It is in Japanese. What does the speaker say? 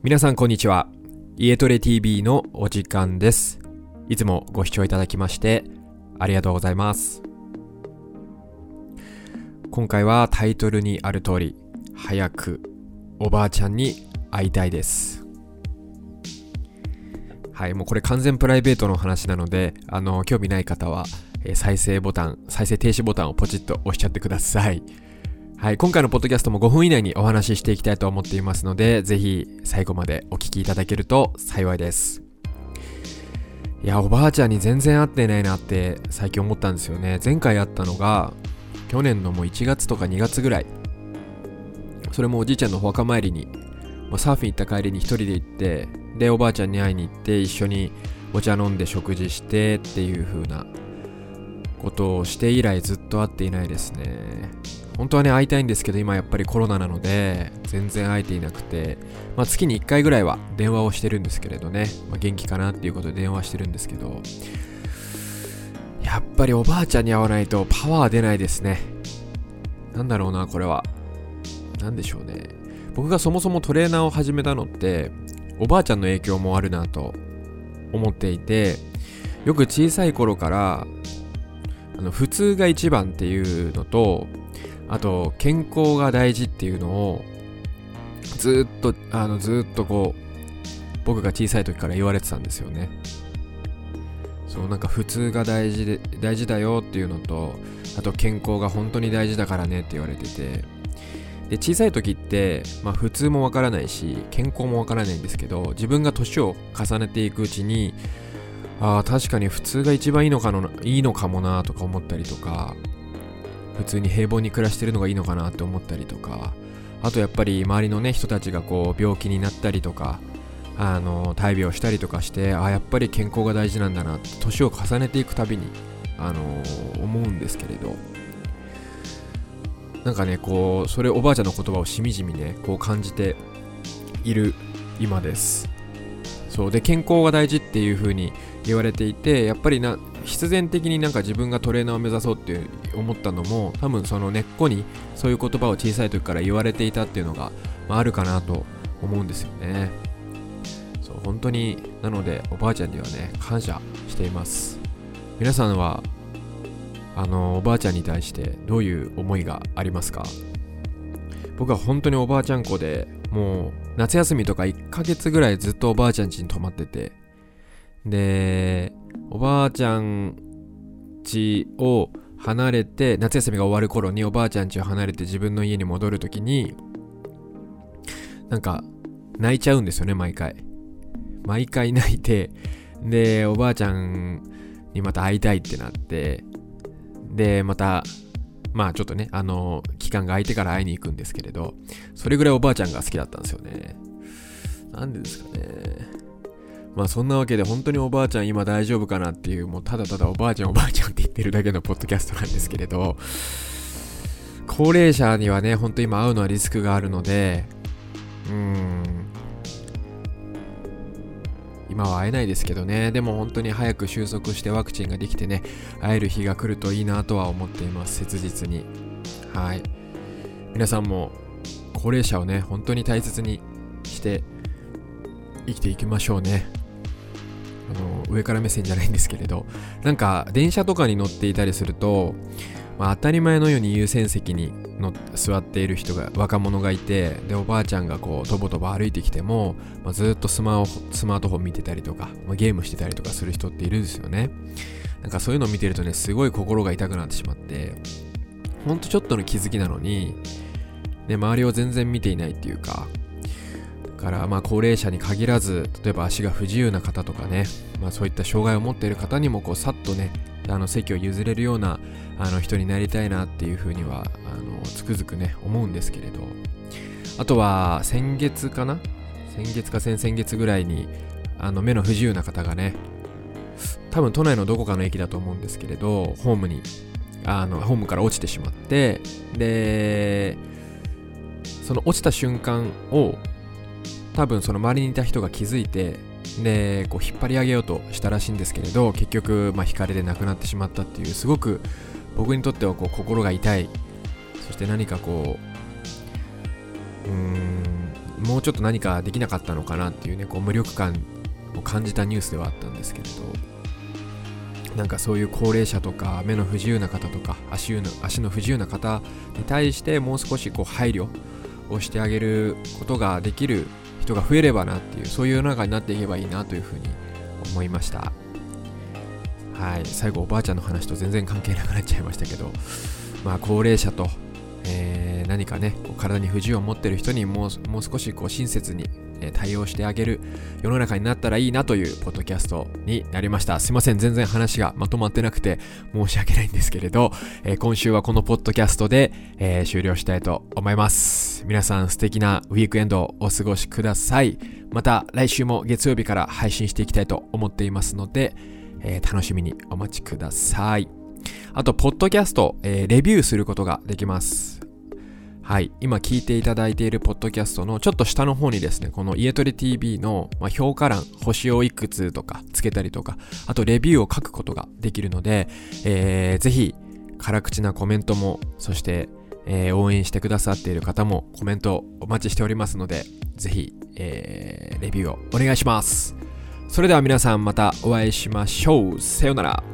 皆さんこんにちは。家トレ TV のお時間です。いつもご視聴いただきましてありがとうございます。今回はタイトルにある通り、早くおばあちゃんに会いたいです。はい、もうこれ完全プライベートの話なので、あの、興味ない方は、え再生ボタン、再生停止ボタンをポチッと押しちゃってください。はい、今回のポッドキャストも5分以内にお話ししていきたいと思っていますので、ぜひ最後までお聞きいただけると幸いです。いや、おばあちゃんに全然会ってないなって最近思ったんですよね。前回会ったのが、去年のもう1月とか2月ぐらい。それもおじいちゃんのお墓参りに、まあ、サーフィン行った帰りに一人で行って、で、おばあちゃんに会いに行って、一緒にお茶飲んで食事してっていう風なことをして以来ずっと会っていないですね。本当はね、会いたいんですけど、今やっぱりコロナなので、全然会えていなくて、まあ、月に1回ぐらいは電話をしてるんですけれどね、まあ、元気かなっていうことで電話してるんですけど、やっぱりおばあちゃんに会わないとパワー出ないですね。なんだろうな、これは。なんでしょうね。僕がそもそもトレーナーを始めたのって、おばあちゃんの影響もあるなと思っていて、よく小さい頃から、あの普通が一番っていうのと、あと健康が大事っていうのをずっとあのずっとこう僕が小さい時から言われてたんですよね。そうなんか普通が大事で大事だよっていうのとあと健康が本当に大事だからねって言われてて。で小さい時って、まあ、普通もわからないし健康もわからないんですけど自分が年を重ねていくうちにああ確かに普通が一番いいのかのいいのかもなとか思ったりとか普通に平凡に暮らしてるのがいいのかなって思ったりとか。あとやっぱり周りのね人たちがこう病気になったりとかあの大病したりとかしてあやっぱり健康が大事なんだなって年を重ねていくたびにあの思うんですけれど。なんかねこうそれおばあちゃんの言葉をしみじみねこう感じている今です。そう。で健康が大事っていう風に言われていてやっぱりな必然的になんか自分がトレーナーを目指そうって思ったのも多分その根っこにそういう言葉を小さい時から言われていたっていうのが、まあ、あるかなと思うんですよね。そう本当になのでおばあちゃんにはね感謝しています。皆さんはあのおばあちゃんに対してどういう思いがありますか？僕は本当におばあちゃん子でもう夏休みとか1ヶ月ぐらいずっとおばあちゃん家に泊まってて。でおばあちゃん家を離れて夏休みが終わる頃におばあちゃん家を離れて自分の家に戻るときになんか泣いちゃうんですよね毎回。毎回泣いてでおばあちゃんにまた会いたいってなってでまたまあちょっとねあの期間が空いてから会いに行くんですけれどそれぐらいおばあちゃんが好きだったんですよね。なんでですかね。まあそんなわけで本当におばあちゃん今大丈夫かなっていう、もうただただおばあちゃんおばあちゃんって言ってるだけのポッドキャストなんですけれど、高齢者にはね、ほんと今会うのはリスクがあるので、うーん、今は会えないですけどね、でも本当に早く収束してワクチンができてね、会える日が来るといいなとは思っています、切実に。はい。皆さんも高齢者をね、本当に大切にして生きていきましょうね。あの上から目線じゃないんですけれどなんか電車とかに乗っていたりすると、まあ、当たり前のように優先席にの座っている人が若者がいてでおばあちゃんがこうとぼとぼ歩いてきても、まあ、ずっとスマホスマートフォン見てたりとか、まあ、ゲームしてたりとかする人っているんですよね。なんかそういうのを見てるとねすごい心が痛くなってしまってほんとちょっとの気づきなのに、ね、周りを全然見ていないっていうかだからまあ高齢者に限らず例えば足が不自由な方とかね、まあ、そういった障害を持っている方にもこうさっとねあの席を譲れるようなあの人になりたいなっていうふうにはあのつくづくね思うんですけれど。あとは先月かな？先月か先々月ぐらいにあの目の不自由な方がね多分都内のどこかの駅だと思うんですけれどホームにあのホームから落ちてしまってでその落ちた瞬間を多分その周りにいた人が気づいてでこう引っ張り上げようとしたらしいんですけれど結局、まあ、光で亡くなってしまったっていうすごく僕にとってはこう心が痛い。そして何かこううーんもうちょっと何かできなかったのかなっていうねこう無力感を感じたニュースではあったんですけれどなんかそういう高齢者とか目の不自由な方とか足の足の不自由な方に対してもう少しこう配慮をしてあげることができる人が増えればなっていうそういう世の中になっていけばいいなというふうに思いました。はい。最後おばあちゃんの話と全然関係なくなっちゃいましたけど。まあ高齢者と、えー、何かねこう体に不自由を持ってる人にもうもう少しこう親切に対応してあげる世の中になったらいいなというポッドキャストになりました。すいません、全然話がまとまってなくて申し訳ないんですけれど、え、今週はこのポッドキャストで、え、終了したいと思います。皆さん素敵なウィークエンドをお過ごしください。また来週も月曜日から配信していきたいと思っていますので、え、楽しみにお待ちください。あと、ポッドキャスト、え、レビューすることができます。はい。今聞いていただいているポッドキャストのちょっと下の方にですね、この家取り TV の、評価欄、星をいくつとかつけたりとか、あとレビューを書くことができるので、えー、ぜひ、辛口なコメントも、そして、えー、応援してくださっている方もコメントお待ちしておりますので、ぜひ、えー、レビューをお願いします。それでは皆さんまたお会いしましょう。さようなら。